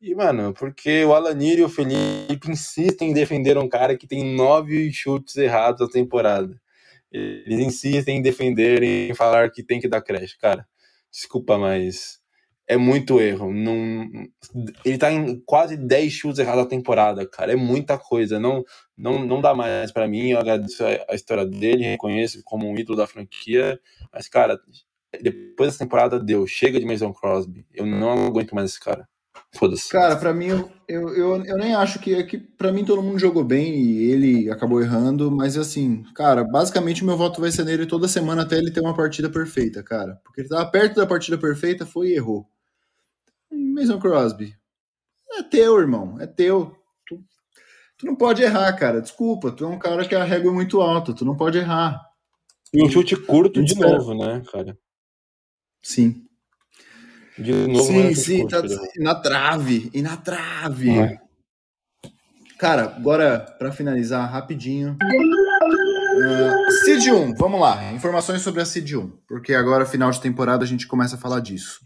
E, mano, porque o Alanir e o Felipe insistem em defender um cara que tem nove chutes errados na temporada. Eles insistem em defender, em falar que tem que dar creche. Cara, desculpa, mas é muito erro. Não, ele tá em quase 10 chutes errados na temporada, cara. É muita coisa. Não, não, não dá mais para mim. Eu agradeço a, a, história dele, reconheço como um ídolo da franquia. Mas, cara, depois dessa temporada deu. Chega de Mason Crosby. Eu não aguento mais esse cara. Foda-se. Cara, para mim, eu, eu, eu nem acho que. É que para mim, todo mundo jogou bem e ele acabou errando, mas assim, cara, basicamente o meu voto vai ser nele toda semana até ele ter uma partida perfeita, cara. Porque ele tava perto da partida perfeita, foi e errou. Mason Crosby. É teu, irmão. É teu. Tu, tu não pode errar, cara. Desculpa, tu é um cara que a régua é muito alta, tu não pode errar. E um chute curto de novo, né, cara? Sim. De novo, sim, sim, tá, na trave, e na trave. É. Cara, agora para finalizar rapidinho. Uh, Seed 1, vamos lá. Informações sobre a Seed 1, porque agora, final de temporada, a gente começa a falar disso.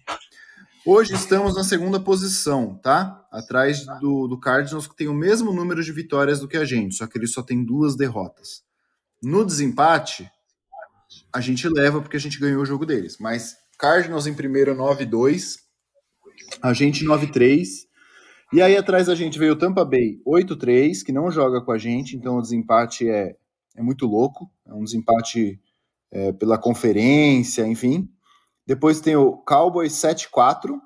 Hoje estamos na segunda posição, tá? Atrás do, do Cardinals, que tem o mesmo número de vitórias do que a gente, só que ele só tem duas derrotas. No desempate, a gente leva porque a gente ganhou o jogo deles, mas Cardinals em primeiro 9-2, a gente 9-3. E aí atrás da gente veio o Tampa Bay 8-3, que não joga com a gente, então o desempate é, é muito louco. É um desempate é, pela conferência, enfim. Depois tem o Cowboys 7-4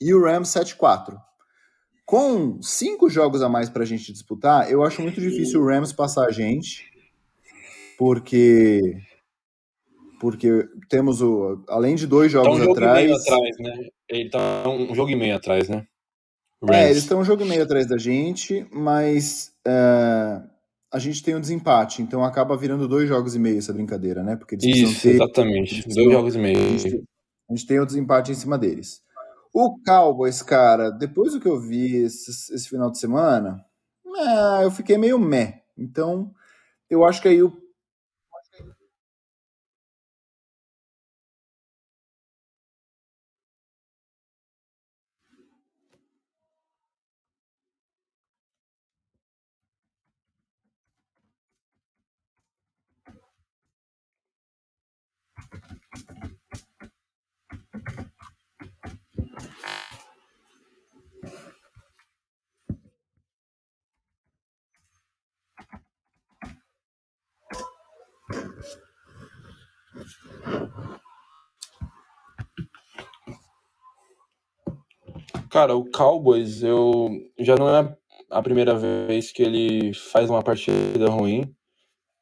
e o Rams 7-4. Com cinco jogos a mais para a gente disputar, eu acho muito difícil o Rams passar a gente, porque porque temos o além de dois jogos tá um atrás. Jogo atrás, né? Ele tá um jogo e meio atrás, né? É, eles estão um jogo e meio atrás da gente, mas é, a gente tem um desempate, então acaba virando dois jogos e meio essa brincadeira, né? Porque Isso, ter, exatamente. Dois jogos e meio. A gente, a gente, tem o um desempate em cima deles. O Cowboys, cara, depois do que eu vi esse, esse final de semana, é, eu fiquei meio meh. Então, eu acho que aí o Cara, o Cowboys, eu já não é a primeira vez que ele faz uma partida ruim.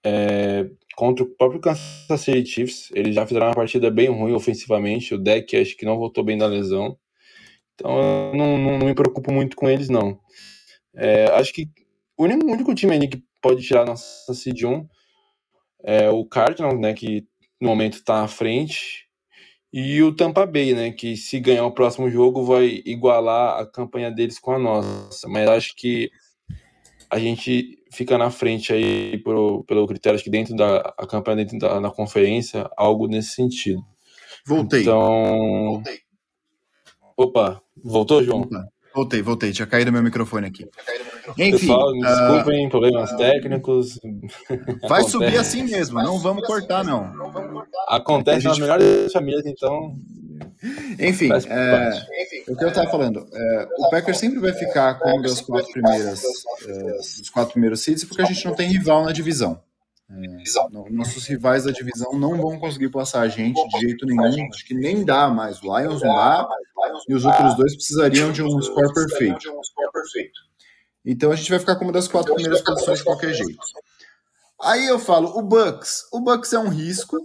É, contra o próprio Kansas City Chiefs, eles já fizeram uma partida bem ruim ofensivamente. O deck acho que não voltou bem da lesão. Então eu não, não, não me preocupo muito com eles, não. É, acho que o único, o único time que pode tirar nossa Seed 1 é o Cardinals, né, que no momento está à frente. E o Tampa Bay, né? Que se ganhar o próximo jogo vai igualar a campanha deles com a nossa. Mas acho que a gente fica na frente aí pro, pelo critério, acho que dentro da a campanha dentro da na conferência, algo nesse sentido. Voltei. Então. Voltei. Opa, voltou, João? Opa. Voltei, voltei. Tinha caído meu microfone aqui. Enfim, Pessoal, me desculpem, uh, problemas técnicos. Vai Acontece. subir assim mesmo, não vamos cortar, não. Acontece nas melhores famílias, então. Enfim, é, o que eu estava falando, é, o Packers sempre vai ficar com quatro primeiras, é, os quatro primeiros seeds, porque a gente não tem rival na divisão. É, nossos rivais da divisão não vão conseguir passar a gente de jeito nenhum. Acho que nem dá mais. O Lions não dá, e os outros dois precisariam de um score perfeito. Então a gente vai ficar com uma das quatro primeiras posições de qualquer jeito. Aí eu falo, o Bucks. O Bucks é um risco,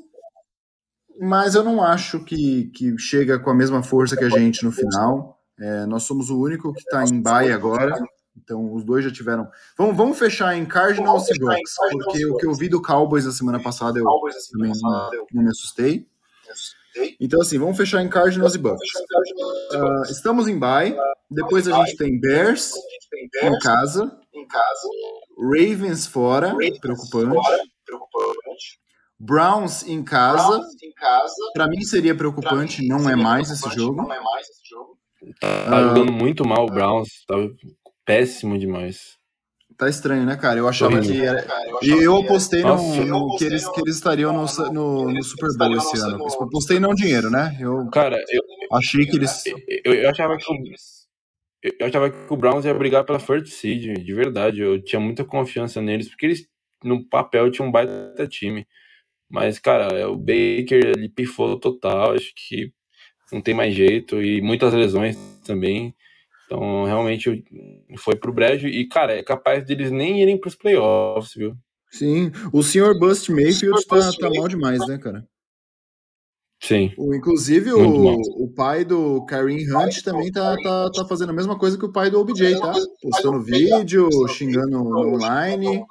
mas eu não acho que, que chega com a mesma força que a gente no final. É, nós somos o único que está em bye agora. Então, os dois já tiveram. Vamos, vamos fechar em Cardinals e Bucks, porque o que eu vi do Cowboys na semana passada eu também não, não me assustei. Então, assim, vamos fechar em Cardinals e Bucks. Uh, estamos em bye. Depois a gente tem Bears em casa. Ravens fora, preocupante. Browns em casa. Para mim seria preocupante, não é mais esse jogo. Tá jogando muito mal o Browns, tá péssimo demais. Tá estranho, né, cara? Eu achava que era. E eu apostei no, no, que, eles, que eles estariam no, no, no Super Bowl esse ano. Eu apostei não dinheiro, né? Eu cara, eu achei que eles. Eu, eu achava que o, eu achava que o Browns ia brigar pela first seed, de verdade. Eu tinha muita confiança neles, porque eles, no papel, tinham um baita time. Mas, cara, é o Baker, ele pifou total. Acho que não tem mais jeito. E muitas lesões também. Então, realmente, foi pro brejo. E, cara, é capaz deles nem irem pros playoffs, viu? Sim, o senhor Bust Mayfield tá, Bust tá mal demais, né, cara? Sim. O, inclusive, o, o pai do Kareem Hunt também tá, tá, tá fazendo a mesma coisa que o pai do OBJ, tá? Postando vídeo, xingando online.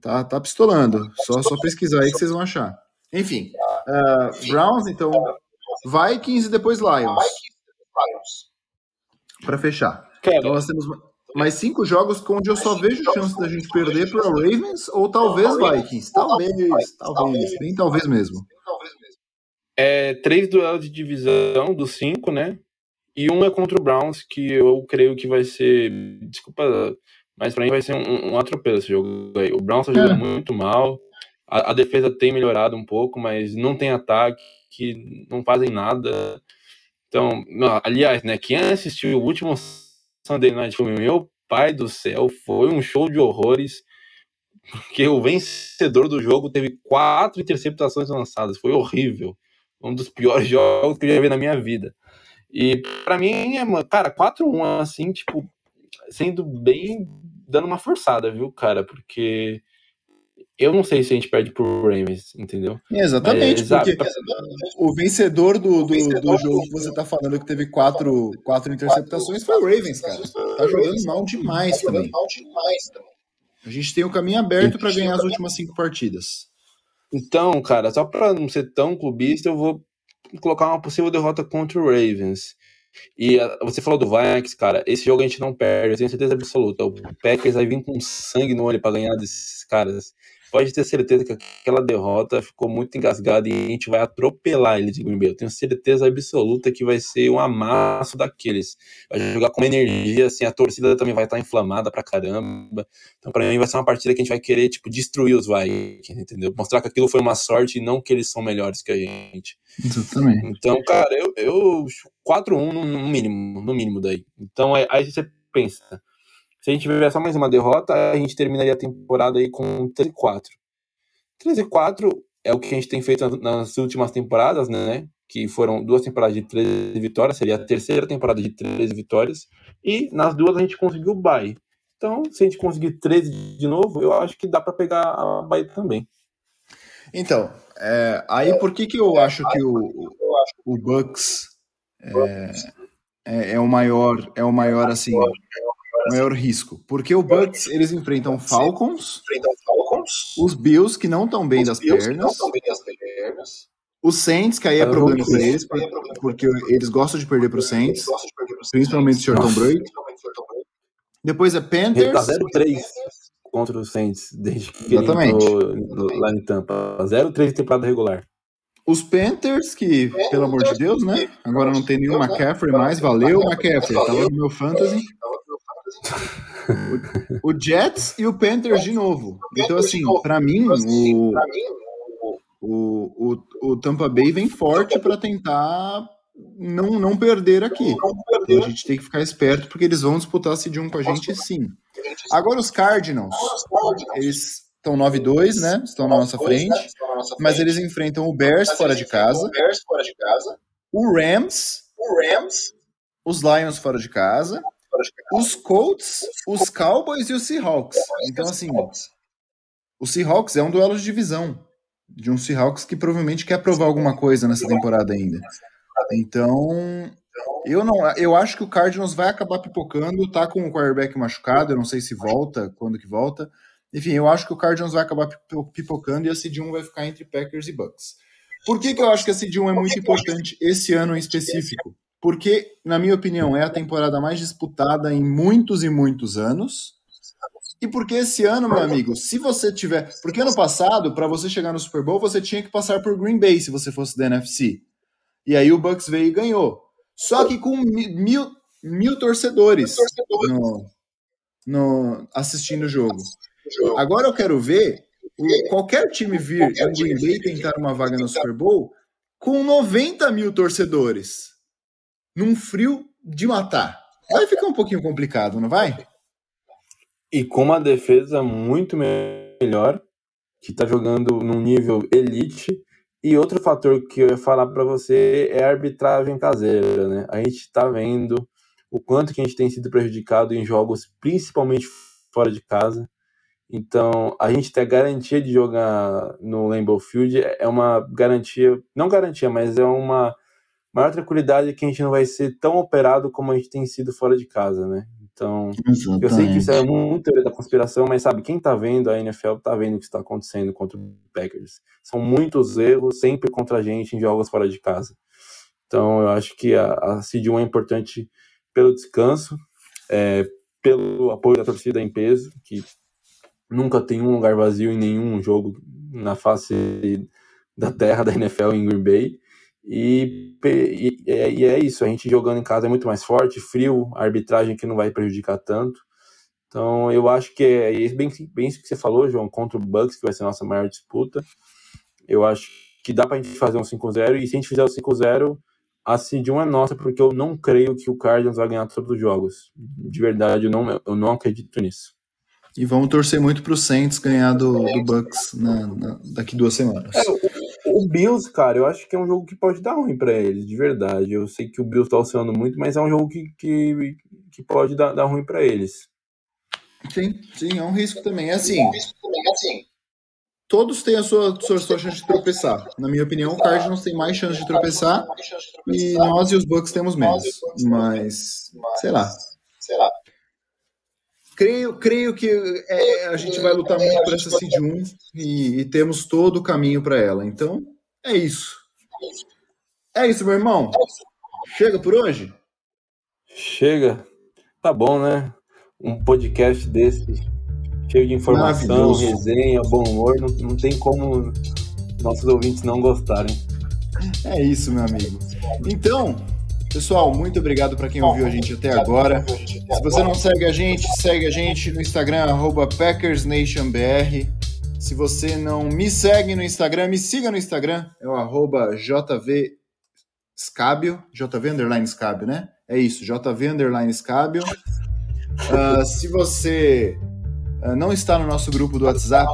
Tá, tá pistolando. Só, só pesquisar aí que vocês vão achar. Enfim, uh, Browns, então, Vikings e depois Lions. Para fechar. Cara, então nós temos mais cinco jogos onde eu só vejo chance da gente perder para Ravens ou talvez Vikings. Talvez, talvez, bem talvez mesmo. É três duelos de divisão dos cinco, né? E um é contra o Browns, que eu creio que vai ser. Desculpa, mas para mim vai ser um, um atropelo esse jogo aí. O Browns tá jogando é. muito mal. A, a, defesa tem melhorado um pouco, mas não tem ataque, que não fazem nada. Então, aliás, né, quem assistiu o último Sunday Night Football, meu pai do céu, foi um show de horrores, porque o vencedor do jogo teve quatro interceptações lançadas, foi horrível. Um dos piores jogos que eu já vi na minha vida. E para mim, é, cara, 4-1 assim, tipo, sendo bem dando uma forçada, viu, cara? Porque eu não sei se a gente perde pro Ravens, entendeu? exatamente, Mas, porque o vencedor do, do, do, jogo que você tá falando que teve quatro, quatro interceptações foi o Ravens, cara. Tá jogando mal demais também. A gente tem o caminho aberto para ganhar as últimas cinco partidas. Então, cara, só para não ser tão clubista, eu vou colocar uma possível derrota contra o Ravens. E uh, você falou do Vikings, cara, esse jogo a gente não perde, eu tenho certeza absoluta. O Packers vai vir com sangue no olho para ganhar desses caras pode ter certeza que aquela derrota ficou muito engasgada e a gente vai atropelar eles em Green Bay. Eu tenho certeza absoluta que vai ser um amasso daqueles. Vai jogar com energia, assim, a torcida também vai estar inflamada pra caramba. Então, pra mim, vai ser uma partida que a gente vai querer, tipo, destruir os Vikings, entendeu? Mostrar que aquilo foi uma sorte e não que eles são melhores que a gente. Exatamente. Então, cara, eu, eu 4-1 no mínimo, no mínimo daí. Então, aí você pensa, se a gente tiver só mais uma derrota, a gente terminaria a temporada aí com 13 4. 13 4 é o que a gente tem feito nas últimas temporadas, né? Que foram duas temporadas de 13 vitórias, seria a terceira temporada de 13 vitórias. E nas duas a gente conseguiu o bye. Então, se a gente conseguir 13 de novo, eu acho que dá para pegar a bye também. Então, é, aí por que, que eu acho que o, o Bucks é, é, é o maior, é o maior assim, maior risco. Porque o Bucks, eles enfrentam Falcons, os Bills, que não estão bem, das pernas, os Saints, que aí é problema para eles, porque eles gostam de perder para os Saints, principalmente o Sr. Tom Brady. Depois é Panthers. Tá 0-3 contra os Saints, desde que Exatamente. ele entrou lá em Tampa. 0-3 temporada regular. Os Panthers, que, pelo amor de Deus, né? Agora não tem nenhum McCaffrey mais. Valeu, McCaffrey. Tava no meu fantasy. O, o, Jets e o Panthers de novo. Então, assim, para mim, o, o, o, o Tampa Bay vem forte para tentar não, não perder aqui. Então a gente tem que ficar esperto porque eles vão disputar se de um com a gente sim. Agora os Cardinals, eles estão 9-2, né? Estão na nossa frente. Mas eles enfrentam o Bears fora de casa. O Rams o Rams, os Lions fora de casa, os Colts, os Cowboys e os Seahawks. Então, assim, o Seahawks é um duelo de divisão. De um Seahawks que provavelmente quer provar alguma coisa nessa temporada ainda. Então, eu não, eu acho que o Cardinals vai acabar pipocando, tá com o quarterback machucado, eu não sei se volta, quando que volta. Enfim, eu acho que o Cardinals vai acabar pipocando e a seed 1 vai ficar entre Packers e Bucks. Por que, que eu acho que a seed 1 é muito importante esse ano em específico? Porque, na minha opinião, é a temporada mais disputada em muitos e muitos anos. E porque esse ano, meu amigo, se você tiver. Porque ano passado, para você chegar no Super Bowl, você tinha que passar por Green Bay se você fosse da NFC. E aí o Bucks veio e ganhou. Só que com mil, mil torcedores no, no, assistindo o jogo. Agora eu quero ver qualquer time vir em Green Bay tentar uma vaga no Super Bowl com 90 mil torcedores num frio de matar. Vai ficar um pouquinho complicado, não vai? E com uma defesa muito melhor, que tá jogando num nível elite. E outro fator que eu ia falar para você é a arbitragem caseira, né? A gente tá vendo o quanto que a gente tem sido prejudicado em jogos, principalmente fora de casa. Então, a gente ter a garantia de jogar no Lambeau Field é uma garantia, não garantia, mas é uma maior tranquilidade que a gente não vai ser tão operado como a gente tem sido fora de casa, né? Então, Exatamente. eu sei que isso é muito teoria da conspiração, mas sabe, quem tá vendo a NFL tá vendo o que está acontecendo contra o Packers. São muitos erros sempre contra a gente em jogos fora de casa. Então, eu acho que a, a Seed 1 é importante pelo descanso, é, pelo apoio da torcida em peso, que nunca tem um lugar vazio em nenhum jogo na face da terra da NFL em Green Bay. E, e, e, é isso, a gente jogando em casa é muito mais forte, frio, a arbitragem que não vai prejudicar tanto. Então eu acho que é, é bem, bem isso que você falou, João, contra o Bucks, que vai ser a nossa maior disputa. Eu acho que dá pra gente fazer um 5-0, e se a gente fizer o 5-0, a seed 1 é nossa, porque eu não creio que o Cardinals vai ganhar todos os jogos. De verdade, eu não, eu não acredito nisso. E vamos torcer muito pro Saints ganhar do, do Bucks na, na, daqui duas semanas. É, o Bills, cara, eu acho que é um jogo que pode dar ruim para eles, de verdade. Eu sei que o Bills tá oscilando muito, mas é um jogo que, que, que pode dar, dar ruim para eles. Sim, sim, é um risco também. É assim, assim todos têm a sua, sua, sua chance de tropeçar. Na minha opinião, o Cardinals tem mais chance de tropeçar e nós e os Bucks temos menos. Mas, sei lá. Sei lá. Creio, creio que é, a gente vai lutar muito por essa Seed 1 e, e temos todo o caminho para ela. Então, é isso. É isso, meu irmão. Chega por hoje? Chega. Tá bom, né? Um podcast desse, cheio de informação, resenha, bom humor, não, não tem como nossos ouvintes não gostarem. É isso, meu amigo. Então, Pessoal, muito obrigado para quem ouviu a gente até agora. Se você não segue a gente, segue a gente no Instagram, PackersNationBR. Se você não me segue no Instagram, me siga no Instagram, é o arroba JV Scabio, JV underline Scabio, né? É isso, JV underline Scabio. Uh, se você não está no nosso grupo do WhatsApp,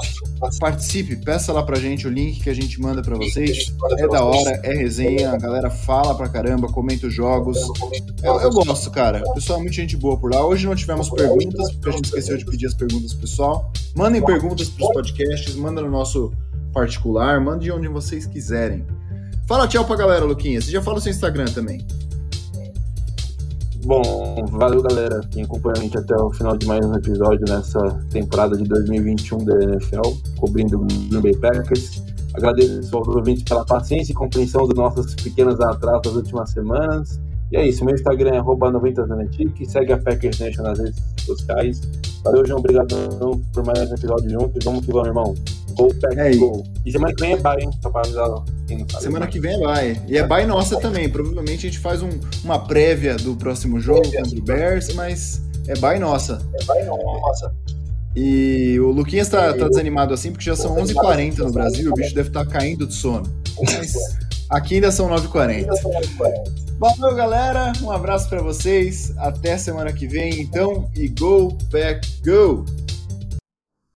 participe, peça lá pra gente o link que a gente manda para vocês. É da hora, é resenha, a galera fala pra caramba, comenta os jogos. Eu, eu gosto, cara. O pessoal é muito gente boa por lá. Hoje não tivemos perguntas, porque a gente esqueceu de pedir as perguntas pro pessoal. Mandem perguntas pros podcasts, manda no nosso particular, mande onde vocês quiserem. Fala tchau pra galera, Luquinha. Você já fala o seu Instagram também. Bom, valeu galera, quem acompanha a gente até o final de mais um episódio nessa temporada de 2021 da NFL, cobrindo o Bay Packers. Agradeço aos ouvintes pela paciência e compreensão das nossas pequenas atrasos das últimas semanas. E é isso, meu Instagram é 90zanetic, segue a Packers Nation nas redes sociais. Valeu, João, obrigado por mais um episódio junto. Vamos que vamos, irmão. Go Packers, é go. E semana que vem é bye, hein? Só pra avisar quem não sabe. Semana que vem é bye. E é bye nossa também. Provavelmente a gente faz um, uma prévia do próximo jogo contra o Bears, mas é bye nossa. É bye nossa. E o Luquinhas tá, tá desanimado assim porque já são 11h40 no Brasil, o bicho deve estar tá caindo de sono. Mas aqui ainda são 9h40. Valeu, galera. Um abraço para vocês. Até semana que vem, então. E go, back, go!